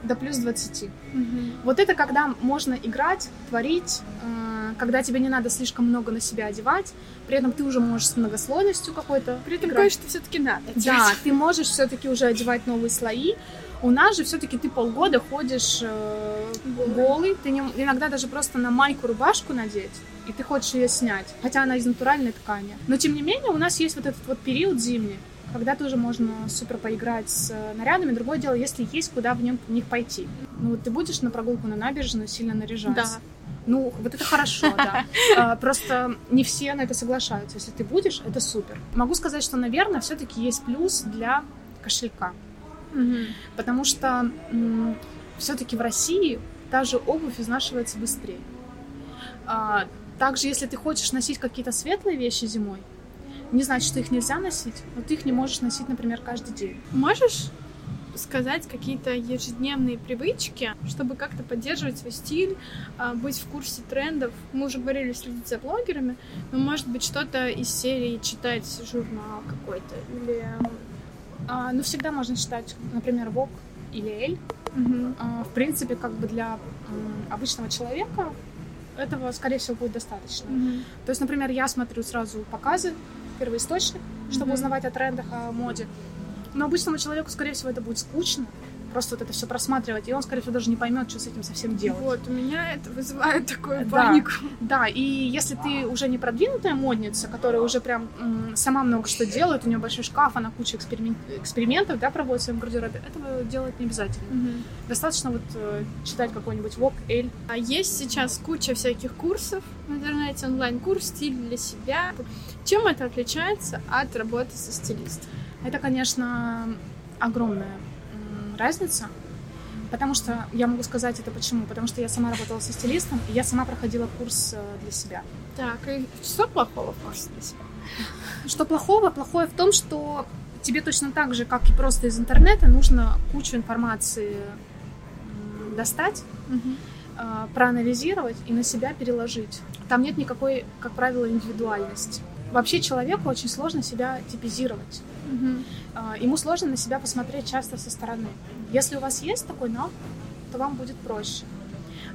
до плюс 20. Мгм. Вот это когда можно играть, творить, э, когда тебе не надо слишком много на себя одевать, при этом ты уже можешь с многослойностью какой-то При этом играть. кое-что все-таки надо. Да, ты можешь все-таки уже одевать новые слои. У нас же все-таки ты полгода ходишь э, Голый. ты не- иногда даже просто на майку рубашку надеть, и ты хочешь ее снять, хотя она из натуральной ткани. Но тем не менее у нас есть вот этот вот период зимний, когда тоже можно супер поиграть с э, нарядами. Другое дело, если есть куда в, нем, в них пойти. Ну вот ты будешь на прогулку на набережную сильно наряжаться. Да. Ну, вот это хорошо, да. А, Просто не все на это соглашаются. Если ты будешь, это супер. Могу сказать, что, наверное, все-таки есть плюс для кошелька. Мгм. Потому что все-таки в России та же обувь изнашивается быстрее. А, также, если ты хочешь носить какие-то светлые вещи зимой, не значит, что их нельзя носить, но ты их не можешь носить, например, каждый день. Можешь сказать какие-то ежедневные привычки, чтобы как-то поддерживать свой стиль, а, быть в курсе трендов? Мы уже говорили следить за блогерами, но может быть что-то из серии читать журнал какой-то или А, ну, всегда можно читать, например, Vogue или Elle. Мгм. А, В принципе, как бы для м, обычного человека этого, скорее всего, будет достаточно. Мгм. То есть, например, я смотрю сразу показы, первоисточник, чтобы Мгм. узнавать о трендах, о моде. Но обычному человеку, скорее всего, это будет скучно. Просто вот это все просматривать, и он, скорее всего, даже не поймет, что с этим совсем делать. Вот, у меня это вызывает такую Да. панику. Да, и если ты уже не продвинутая модница, которая уже прям м, сама много что делает, у нее большой шкаф, она куча эксперимен- экспериментов да, проводит в своем гардеробе, этого делать не обязательно. Мгм. Достаточно вот э, читать какой-нибудь Vogue, Elle. А Есть сейчас куча всяких курсов в интернете, онлайн-курс «Стиль для себя». Чем это отличается от работы со стилистом? Это, конечно, огромная разница, потому что я могу сказать это почему. Потому что я сама работала со стилистом, и я сама проходила курс э, для себя. Так, и что плохого в курсе для себя? Что плохого? Плохое в том, что тебе точно так же, как и просто из интернета, нужно кучу информации достать, э, проанализировать и на себя переложить. Там нет никакой, как правило, индивидуальности. Вообще человеку очень сложно себя типизировать. А, ему сложно на себя посмотреть часто со стороны. Если у вас есть такой навык, то вам будет проще.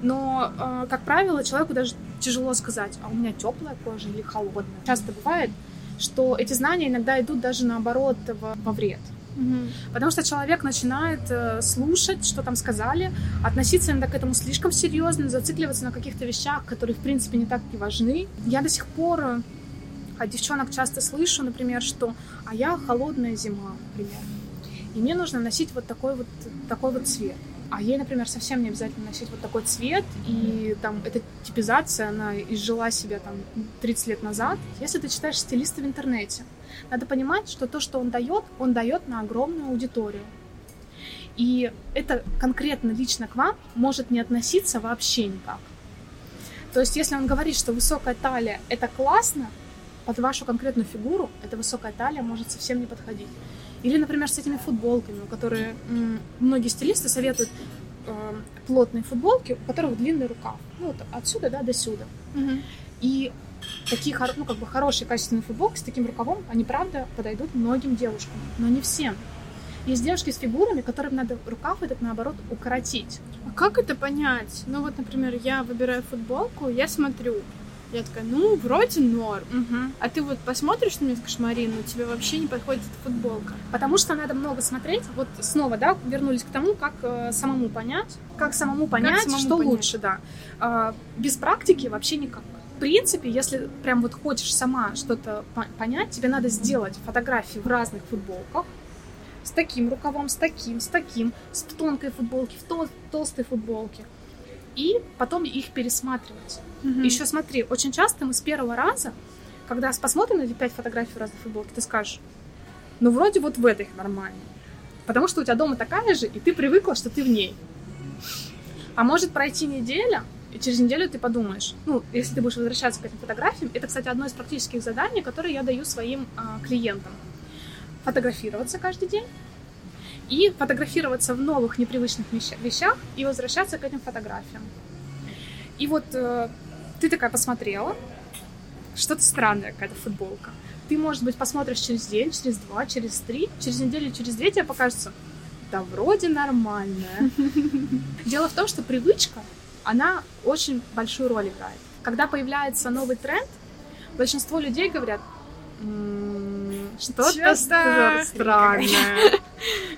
Но, а, как правило, человеку даже тяжело сказать, а у меня теплая кожа или холодная. Часто бывает, что эти знания иногда идут даже наоборот во, вред. Мгм. Потому что человек начинает э, слушать, что там сказали, относиться иногда к этому слишком серьезно, зацикливаться на каких-то вещах, которые, в принципе, не так и важны. Я до сих пор э, от девчонок часто слышу, например, что «а я холодная зима», например. И мне нужно носить вот такой вот, такой вот цвет. А ей, например, совсем не обязательно носить вот такой цвет, и там эта типизация, она изжила себя там 30 лет назад. Если ты читаешь стилиста в интернете, надо понимать, что то, что он дает, он дает на огромную аудиторию. И это конкретно лично к вам может не относиться вообще никак. То есть, если он говорит, что высокая талия — это классно, под вашу конкретную фигуру эта высокая талия может совсем не подходить. Или, например, с этими футболками, которые многие стилисты советуют э, плотные футболки, у которых длинный рукав. Ну, вот отсюда, да, до сюда. Мгм. И такие, ну, как бы хорошие, качественные футболки с таким рукавом, они, правда, подойдут многим девушкам, но не всем. Есть девушки с фигурами, которым надо рукав этот, наоборот, укоротить. А как это понять? Ну вот, например, я выбираю футболку, я смотрю. Я такая, ну, вроде норм. А ты вот посмотришь на меня скажешь, Марин, ну тебе вообще не подходит эта футболка. Потому что надо много смотреть. Вот снова, да, вернулись к тому, как э, самому понять, как самому понять, самому что понять. лучше, да. А, без практики вообще никак. В принципе, если прям вот хочешь сама что-то по- понять, тебе надо сделать фотографии в разных футболках, с таким рукавом, с таким, с таким, с тонкой футболки, в тол- толстой футболке. И потом их пересматривать. Еще смотри, очень часто мы с первого раза, когда посмотрим на эти пять фотографий в разных футболке, ты скажешь, ну вроде вот в этой нормально. Потому что у тебя дома такая же, и ты привыкла, что ты в ней. А может пройти неделя, и через неделю ты подумаешь, ну, если ты будешь возвращаться к этим фотографиям, это, кстати, одно из практических заданий, которые я даю своим а, клиентам. Фотографироваться каждый день и фотографироваться в новых непривычных веща- вещах и возвращаться к этим фотографиям. И вот э, ты такая посмотрела, что-то странное какая-то футболка. Ты, может быть, посмотришь через день, через два, через три, через неделю, через две тебе покажется, да вроде нормальная. Дело в том, что привычка, она очень большую роль играет. Когда появляется новый тренд, большинство людей говорят, «М, что-то странное.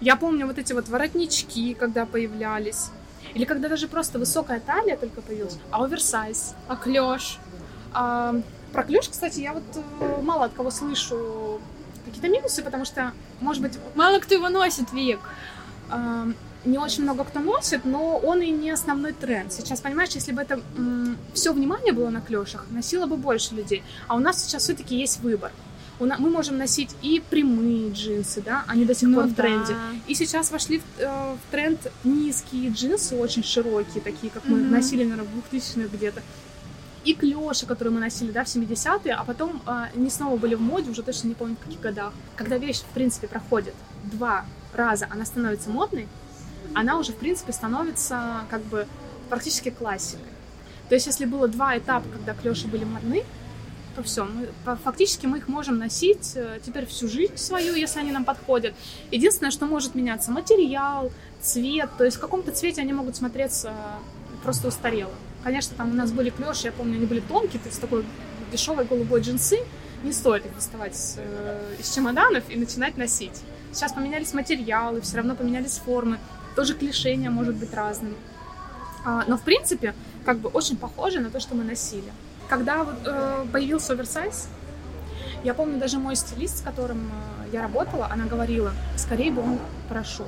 Я помню вот эти вот воротнички, когда появлялись. Или когда даже просто высокая талия только появилась, а оверсайз. А клеш? А, про клеш, кстати, я вот э, мало от кого слышу какие-то минусы, потому что, может быть, Мало кто его носит, Вик. а, не очень много кто носит, но он и не основной тренд. Сейчас, понимаешь, если бы это все внимание было на клешах, носило бы больше людей. А у нас сейчас все-таки есть выбор. Мы можем носить и прямые джинсы, да, они до сих Ну пор в да. тренде. И сейчас вошли в, э, в тренд низкие джинсы, очень широкие, такие, как мы Мгм. носили, наверное, в 2000-х где-то. И клеши, которые мы носили, да, в 70-е, а потом э, они снова были в моде, уже точно не помню в каких годах. Когда вещь, в принципе, проходит два раза, она становится модной, она уже, в принципе, становится как бы практически классикой. То есть, если было два этапа, когда клеши были модны, мы, по- фактически мы их можем носить э, теперь всю жизнь свою, если они нам подходят. Единственное, что может меняться, материал, цвет, то есть в каком-то цвете они могут смотреться просто устарело. Конечно, там у нас были клеши, я помню, они были тонкие, то есть такой дешевой голубой джинсы, не стоит их доставать с, э, из чемоданов и начинать носить. Сейчас поменялись материалы, все равно поменялись формы, тоже клешение может быть разным. А, но в принципе, как бы очень похоже на то, что мы носили. Когда вот, э, появился оверсайз, я помню даже мой стилист, с которым э, я работала, она говорила, скорее бы он прошел.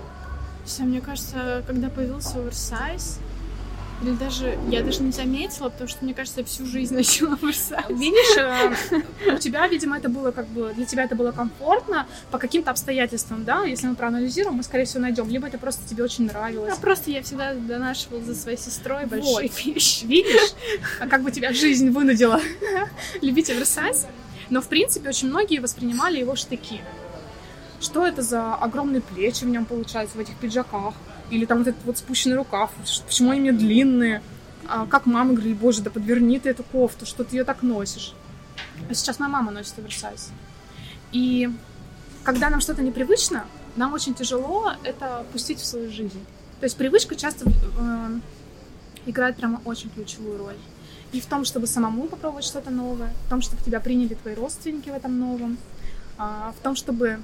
Все, мне кажется, когда появился оверсайз, или даже, я даже не заметила, потому что, мне кажется, я всю жизнь носила оверсайз. Видишь, э, у тебя, видимо, это было как бы, для тебя это было комфортно по каким-то обстоятельствам, да? Если мы проанализируем, мы, скорее всего, найдем. Либо это просто тебе очень нравилось. А просто я всегда донашивала за своей сестрой большие Вот. вещи. Видишь, а как бы тебя жизнь вынудила любить оверсайз. Но, в принципе, очень многие воспринимали его штыки. Что это за огромные плечи в нем получаются, в этих пиджаках? Или там вот этот вот спущенный рукав? Почему они длинные? А как мама говорит, боже, да подверни ты эту кофту, что ты ее так носишь? А сейчас моя мама носит оверсайз. И когда нам что-то непривычно, нам очень тяжело это пустить в свою жизнь. То есть привычка часто э, играет прямо очень ключевую роль. И в том, чтобы самому попробовать что-то новое, в том, чтобы тебя приняли твои родственники в этом новом, а, в том, чтобы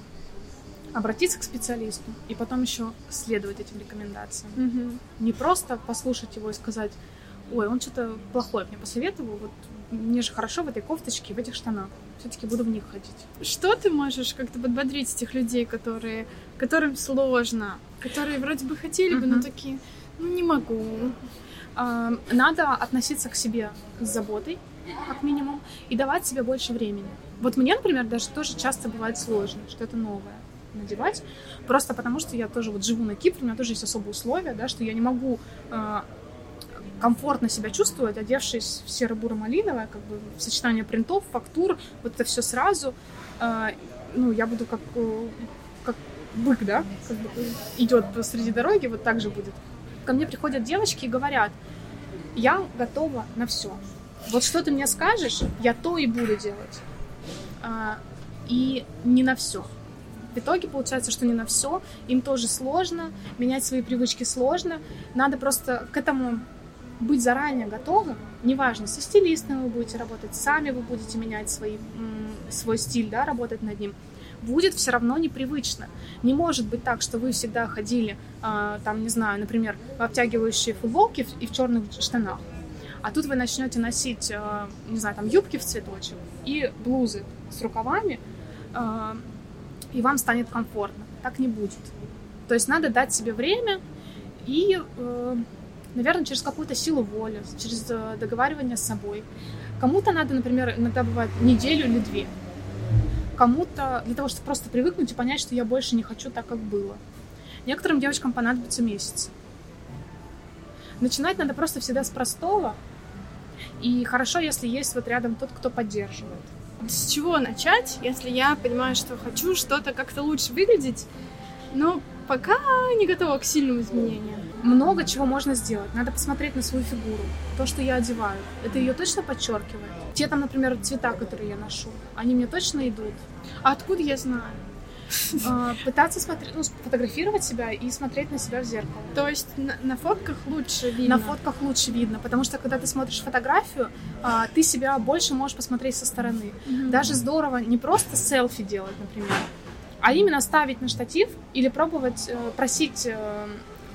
обратиться к специалисту и потом еще следовать этим рекомендациям. Мгм. Не просто послушать его и сказать, ой, он что-то плохое мне посоветовал, вот мне же хорошо в этой кофточке, в этих штанах. Все-таки буду в них ходить. Что ты можешь как-то подбодрить этих людей, которые, которым сложно, которые вроде бы хотели бы, но Мгм. такие, ну не могу. А, Надо относиться к себе с заботой, как минимум, и давать себе больше времени. Вот мне, например, даже тоже часто бывает сложно, что это новое надевать, просто потому что я тоже вот живу на Кипре, у меня тоже есть особые условия, да, что я не могу а, комфортно себя чувствовать, одевшись в серо-буро-малиновое, как бы сочетание принтов, фактур, вот это все сразу. А, ну, я буду как, э, как бык, да, как бы идет посреди дороги, вот так же будет ко мне приходят девочки и говорят, я готова на все. Вот что ты мне скажешь, я то и буду делать. А, и не на все. В итоге получается, что не на все. Им тоже сложно, менять свои привычки сложно. Надо просто к этому быть заранее готовым. Неважно, со стилистом вы будете работать, сами вы будете менять свои, свой стиль, да, работать над ним будет все равно непривычно. Не может быть так, что вы всегда ходили, э, там, не знаю, например, в обтягивающие футболки и в черных штанах. А тут вы начнете носить, э, не знаю, там, юбки в цветочек и блузы с рукавами, э, и вам станет комфортно. Так не будет. То есть надо дать себе время и, э, наверное, через какую-то силу воли, через э, договаривание с собой. Кому-то надо, например, иногда бывает неделю или две кому-то для того, чтобы просто привыкнуть и понять, что я больше не хочу так, как было. Некоторым девочкам понадобится месяц. Начинать надо просто всегда с простого. И хорошо, если есть вот рядом тот, кто поддерживает. С чего начать, если я понимаю, что хочу что-то как-то лучше выглядеть, но пока не готова к сильным изменениям? Много чего можно сделать. Надо посмотреть на свою фигуру. То, что я одеваю, это ее точно подчеркивает. Те там, например, цвета, которые я ношу, они мне точно идут. А откуда я знаю? А, пытаться смотреть, ну, фотографировать себя и смотреть на себя в зеркало. То есть на, на фотках лучше видно? На фотках лучше видно, потому что когда ты смотришь фотографию, а, ты себя больше можешь посмотреть со стороны. Mm-hmm. Даже здорово не просто селфи делать, например, а именно ставить на штатив или пробовать э, просить э,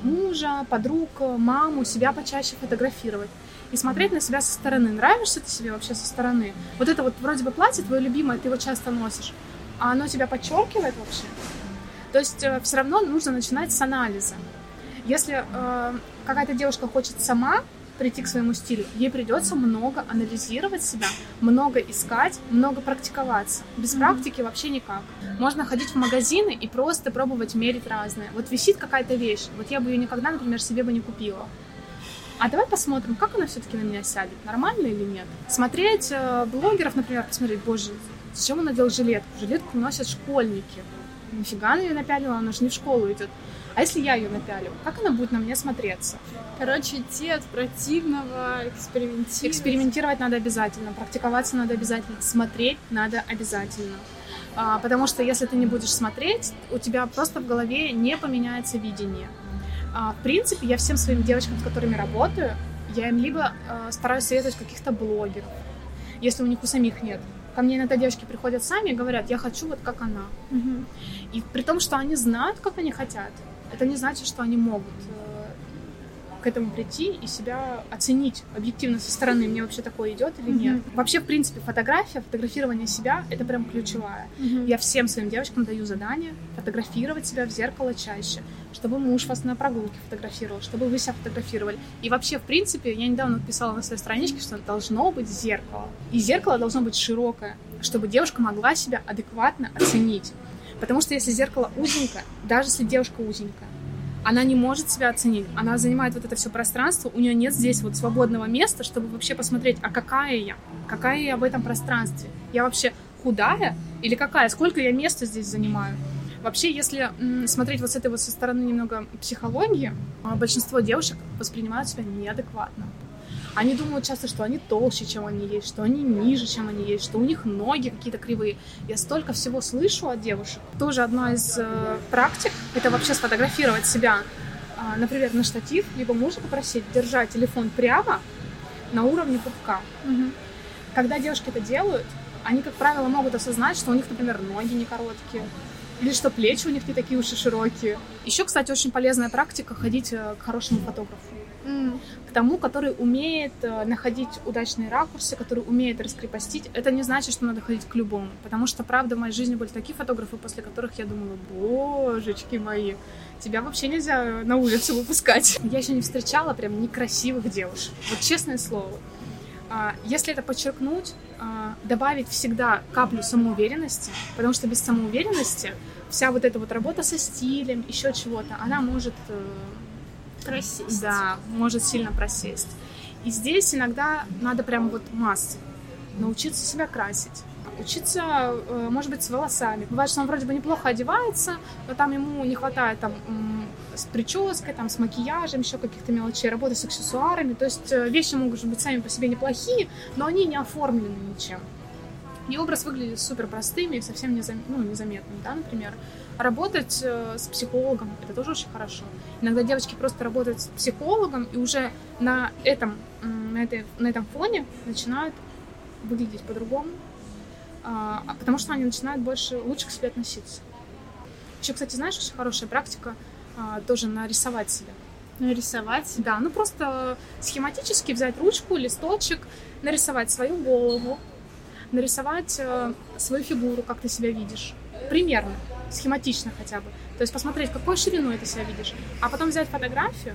мужа, подруг, маму себя почаще фотографировать и смотреть на себя со стороны. Нравишься ты себе вообще со стороны? Вот это вот вроде бы платье твое любимое, ты его часто носишь, а оно тебя подчеркивает вообще? То есть э, все равно нужно начинать с анализа. Если э, какая-то девушка хочет сама прийти к своему стилю, ей придется много анализировать себя, много искать, много практиковаться. Без mm-hmm. практики вообще никак. Можно ходить в магазины и просто пробовать мерить разное. Вот висит какая-то вещь, вот я бы ее никогда, например, себе бы не купила. А давай посмотрим, как она все-таки на меня сядет, нормально или нет. Смотреть э, блогеров, например, посмотреть, боже, зачем он надел жилетку? Жилетку носят школьники. Нифига она ее напялила, она же не в школу идет. А если я ее напялю, как она будет на мне смотреться? Короче, идти от противного, экспериментировать. Экспериментировать надо обязательно, практиковаться надо обязательно, смотреть надо обязательно. А, потому что если ты не будешь смотреть, у тебя просто в голове не поменяется видение. А, в принципе, я всем своим девочкам, с которыми работаю, я им либо а, стараюсь советовать каких-то блогеров, если у них у самих нет. Ко мне иногда девочки приходят сами и говорят, я хочу вот как она. Угу. И при том, что они знают, как они хотят, это не значит, что они могут э, к этому прийти и себя оценить объективно со стороны, мне вообще такое идет или нет. Mm-hmm. Вообще, в принципе, фотография, фотографирование себя — это прям ключевая. Mm-hmm. Я всем своим девочкам даю задание фотографировать себя в зеркало чаще, чтобы муж вас на прогулке фотографировал, чтобы вы себя фотографировали. И вообще, в принципе, я недавно писала на своей страничке, что должно быть зеркало. И зеркало должно быть широкое, чтобы девушка могла себя адекватно оценить. Потому что если зеркало узенькое, даже если девушка узенькая, она не может себя оценить. Она занимает вот это все пространство, у нее нет здесь вот свободного места, чтобы вообще посмотреть, а какая я, какая я в этом пространстве. Я вообще худая или какая? Сколько я места здесь занимаю? Вообще, если смотреть вот с этой вот со стороны немного психологии, а, большинство девушек воспринимают себя неадекватно. Они думают часто, что они толще, чем они есть, что они ниже, чем они есть, что у них ноги какие-то кривые. Я столько всего слышу от девушек. Тоже одна из э, практик — это вообще сфотографировать себя, э, например, на штатив, либо мужа попросить держать телефон прямо на уровне пупка. Угу. Когда девушки это делают, они, как правило, могут осознать, что у них, например, ноги не короткие, или что плечи у них не такие уж и широкие. Еще, кстати, очень полезная практика ходить э, к хорошему фотографу к тому, который умеет э, находить удачные ракурсы, который умеет раскрепостить. Это не значит, что надо ходить к любому, потому что, правда, в моей жизни были такие фотографы, после которых я думала, божечки мои, тебя вообще нельзя на улицу выпускать. Я еще не встречала прям некрасивых девушек, вот честное слово. А, если это подчеркнуть, а, добавить всегда каплю самоуверенности, потому что без самоуверенности вся вот эта вот работа со стилем, еще чего-то, она может э, Просесть. Да, может сильно просесть. И здесь иногда надо прям вот массы. Научиться себя красить. Учиться, э, может быть, с волосами. Бывает, что он вроде бы неплохо одевается, но там ему не хватает там с прической, там, с макияжем, еще каких-то мелочей, работа с аксессуарами. То есть э, вещи могут быть сами по себе неплохие, но они не оформлены ничем. И образ выглядит супер простым и совсем незам... ну, незаметным, да, например. Работать э, с психологом — это тоже очень хорошо. Иногда девочки просто работают с психологом и уже на этом, на, этой, на этом фоне начинают выглядеть по-другому, а, а потому что они начинают больше, лучше к себе относиться. Еще, кстати, знаешь, очень хорошая практика а, тоже нарисовать себя. Нарисовать? Да, ну просто схематически взять ручку, листочек, нарисовать свою голову, нарисовать э, свою фигуру, как ты себя видишь. Примерно, схематично хотя бы. То есть посмотреть, какой шириной ты себя видишь. А потом взять фотографию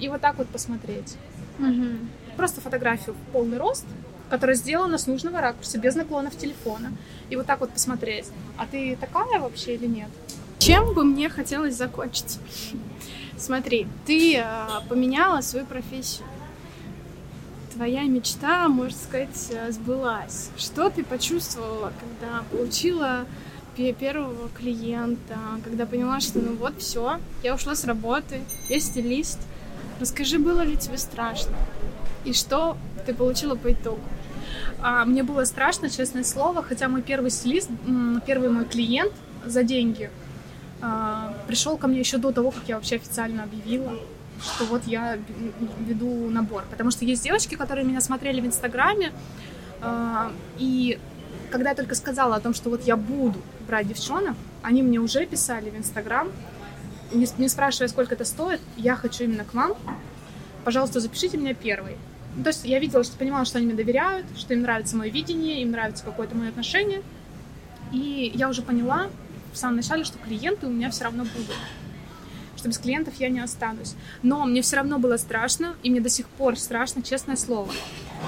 и вот так вот посмотреть. Угу. Просто фотографию в полный рост, которая сделана с нужного ракурса, без наклонов телефона. И вот так вот посмотреть, а ты такая вообще или нет? Чем бы мне хотелось закончить? Смотри, ты э, поменяла свою профессию. Твоя мечта, можно сказать, э, сбылась. Что ты почувствовала, когда получила первого клиента, когда поняла, что ну вот все, я ушла с работы, я стилист. Расскажи, было ли тебе страшно? И что ты получила по итогу? А, мне было страшно, честное слово, хотя мой первый стилист, первый мой клиент за деньги а, пришел ко мне еще до того, как я вообще официально объявила, что вот я веду набор. Потому что есть девочки, которые меня смотрели в Инстаграме, а, и когда я только сказала о том, что вот я буду брать девчонок, они мне уже писали в Инстаграм, не, не спрашивая, сколько это стоит, я хочу именно к вам, пожалуйста, запишите меня первой. Ну, то есть я видела, что понимала, что они мне доверяют, что им нравится мое видение, им нравится какое-то мое отношение. И я уже поняла в самом начале, что клиенты у меня все равно будут. Что без клиентов я не останусь. Но мне все равно было страшно, и мне до сих пор страшно, честное слово.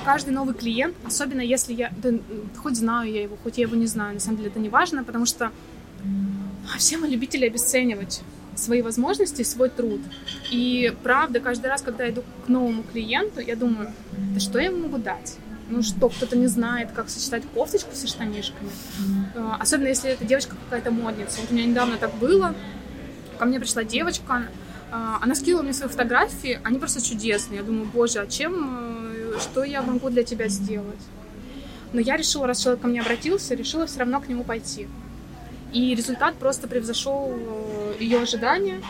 Каждый новый клиент, особенно если я, да, хоть знаю я его, хоть я его не знаю, на самом деле это не важно, потому что все мы любители обесценивать свои возможности, свой труд. И правда, каждый раз, когда я иду к новому клиенту, я думаю, да что я ему могу дать? Ну что, кто-то не знает, как сочетать кофточку со штанишками. А, особенно если это девочка какая-то модница. Вот у меня недавно так было. Ко мне пришла девочка, а, она скинула мне свои фотографии, они просто чудесные. Я думаю, боже, а чем, э, что я могу для тебя сделать? Но я решила, раз человек ко мне обратился, решила все равно к нему пойти. И результат просто превзошел э, ее ожидания,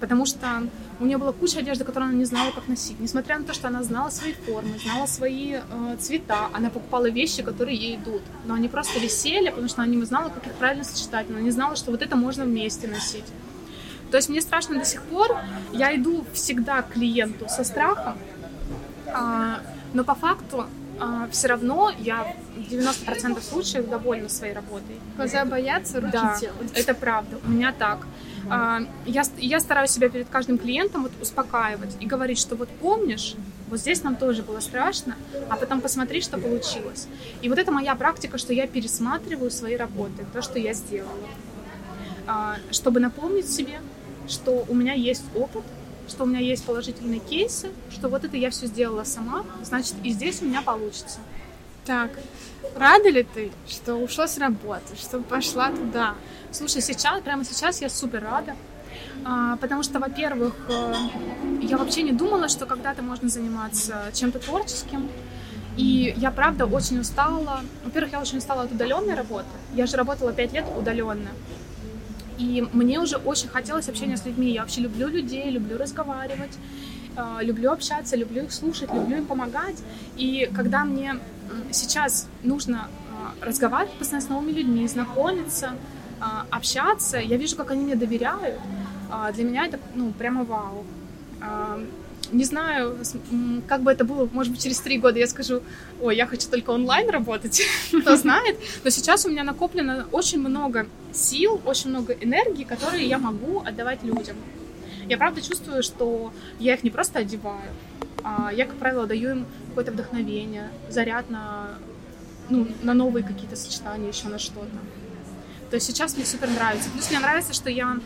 потому что у нее была куча одежды, которую она не знала, как носить. Несмотря на то, что она знала свои формы, знала свои э, цвета, она покупала вещи, которые ей идут. Но они просто висели, потому что она не знала, как их правильно сочетать. Она не знала, что вот это можно вместе носить. То есть мне страшно до сих пор. Я иду всегда к клиенту со страхом, а, но по факту а, все равно я в 90% случаев довольна своей работой. Глаза боятся, руки да, делают. это правда. У меня так. А, я, я стараюсь себя перед каждым клиентом вот успокаивать и говорить, что вот помнишь, вот здесь нам тоже было страшно, а потом посмотри, что получилось. И вот это моя практика, что я пересматриваю свои работы, то, что я сделала, а, чтобы напомнить себе, что у меня есть опыт, что у меня есть положительные кейсы, что вот это я все сделала сама, значит и здесь у меня получится. Так, рада ли ты, что ушла с работы, что пошла туда? Слушай, сейчас, прямо сейчас я супер рада, а, потому что, во-первых, э, я вообще не думала, что когда-то можно заниматься чем-то творческим, и я, правда, очень устала. Во-первых, я очень устала от удаленной работы. Я же работала пять лет удаленно. И мне уже очень хотелось общения с людьми. Я вообще люблю людей, люблю разговаривать, э, люблю общаться, люблю их слушать, люблю им помогать. И когда мне сейчас нужно э, разговаривать постоянно с новыми людьми, знакомиться, э, общаться, я вижу, как они мне доверяют. Для меня это, ну, прямо вау. Не знаю, как бы это было, может быть, через три года я скажу, ой, я хочу только онлайн работать, кто знает. Но сейчас у меня накоплено очень много сил, очень много энергии, которые я могу отдавать людям. Я правда чувствую, что я их не просто одеваю, а я, как правило, даю им какое-то вдохновение, заряд на, ну, на новые какие-то сочетания, еще на что-то. То есть сейчас мне супер нравится. Плюс мне нравится, что я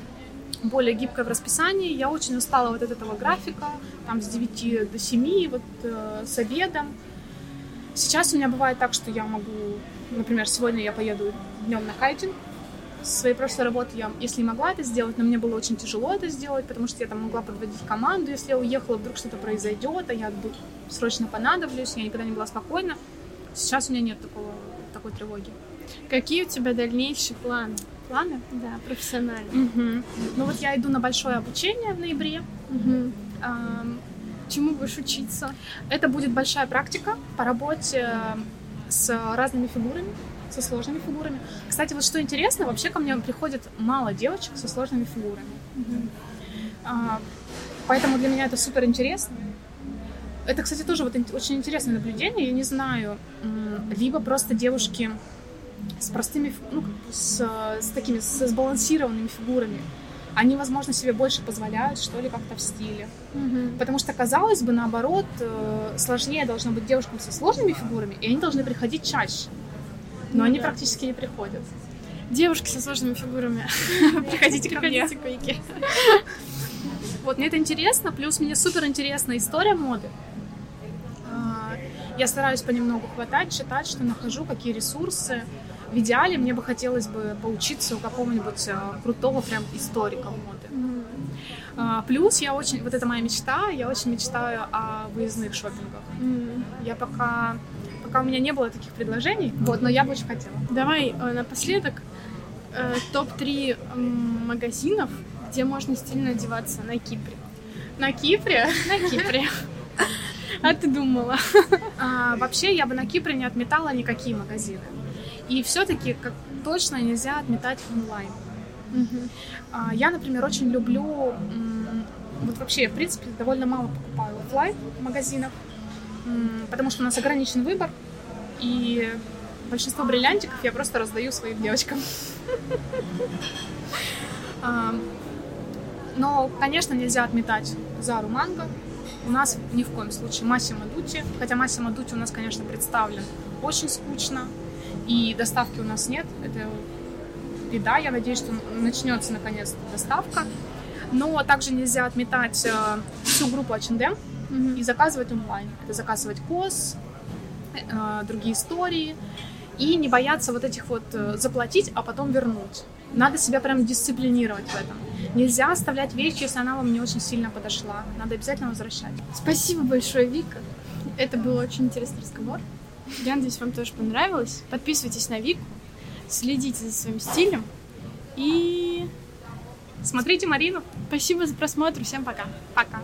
более гибкая в расписании. Я очень устала вот от этого графика, там с 9 до 7, вот э, с обедом. Сейчас у меня бывает так, что я могу, например, сегодня я поеду днем на кайтинг, своей прошлой работы я, если могла это сделать, но мне было очень тяжело это сделать, потому что я там могла подводить команду, если я уехала, вдруг что-то произойдет, а я срочно понадоблюсь, я никогда не была спокойна. Сейчас у меня нет такого, такой тревоги. Какие у тебя дальнейшие планы? Планы? Да, профессионально. Угу. Ну вот я иду на большое обучение в ноябре. Угу. Чему будешь учиться? Это будет большая практика по работе с разными фигурами, со сложными фигурами. Кстати, вот что интересно, вообще ко мне приходит мало девочек со сложными фигурами. Мгм. А, Поэтому для меня это супер интересно. Это, кстати, тоже вот очень интересное наблюдение. Я не знаю, либо просто девушки с простыми, ну, как бы с, с такими с сбалансированными фигурами, они, возможно, себе больше позволяют, что ли, как-то в стиле. Мгм. Потому что, казалось бы, наоборот, э, сложнее должно быть девушкам со сложными фигурами, и они должны приходить чаще. Но Ну они да. практически не приходят. Девушки со сложными фигурами. Приходите ко мне. Приходите к Вике. Вот, мне это интересно, плюс мне супер интересна история моды. А, Я стараюсь понемногу хватать, читать, что нахожу, какие ресурсы. В идеале мне бы хотелось бы поучиться у какого-нибудь а, крутого прям историка моды. Мгм. А, Плюс я очень, вот это моя мечта, я очень мечтаю о выездных шопингах. М. Я пока, пока у меня не было таких предложений, вот, но я бы очень хотела. Давай э, напоследок э, топ-3 м, магазинов, где можно стильно одеваться на Кипре. На Кипре? На Кипре. А ты думала? А, вообще я бы на Кипре не отметала никакие магазины. И все-таки как точно нельзя отметать онлайн. А, я, например, очень люблю... Вот вообще, в принципе, довольно мало покупаю оффлайн в магазинах, потому что у нас ограничен выбор, и большинство бриллиантиков я просто раздаю своим девочкам. А, Но, конечно, нельзя отметать Зару Манго. У нас ни в коем случае Массимо Дути, хотя Массимо Дути у нас, конечно, представлен очень скучно, и доставки у нас нет. Это беда. Я надеюсь, что начнется наконец доставка. Но также нельзя отметать э, всю группу H&M и заказывать онлайн. Это заказывать кос, э, другие истории. И не бояться вот этих вот э, заплатить, а потом вернуть. Надо себя прям дисциплинировать в этом. Нельзя оставлять вещь, если она вам не очень сильно подошла. Надо обязательно возвращать. Спасибо большое, Вика. Это был очень интересный разговор. Я надеюсь, вам тоже понравилось. Подписывайтесь на Вику, следите за своим стилем. И Смотрите Марину. спасибо за просмотр. Всем пока. Пока.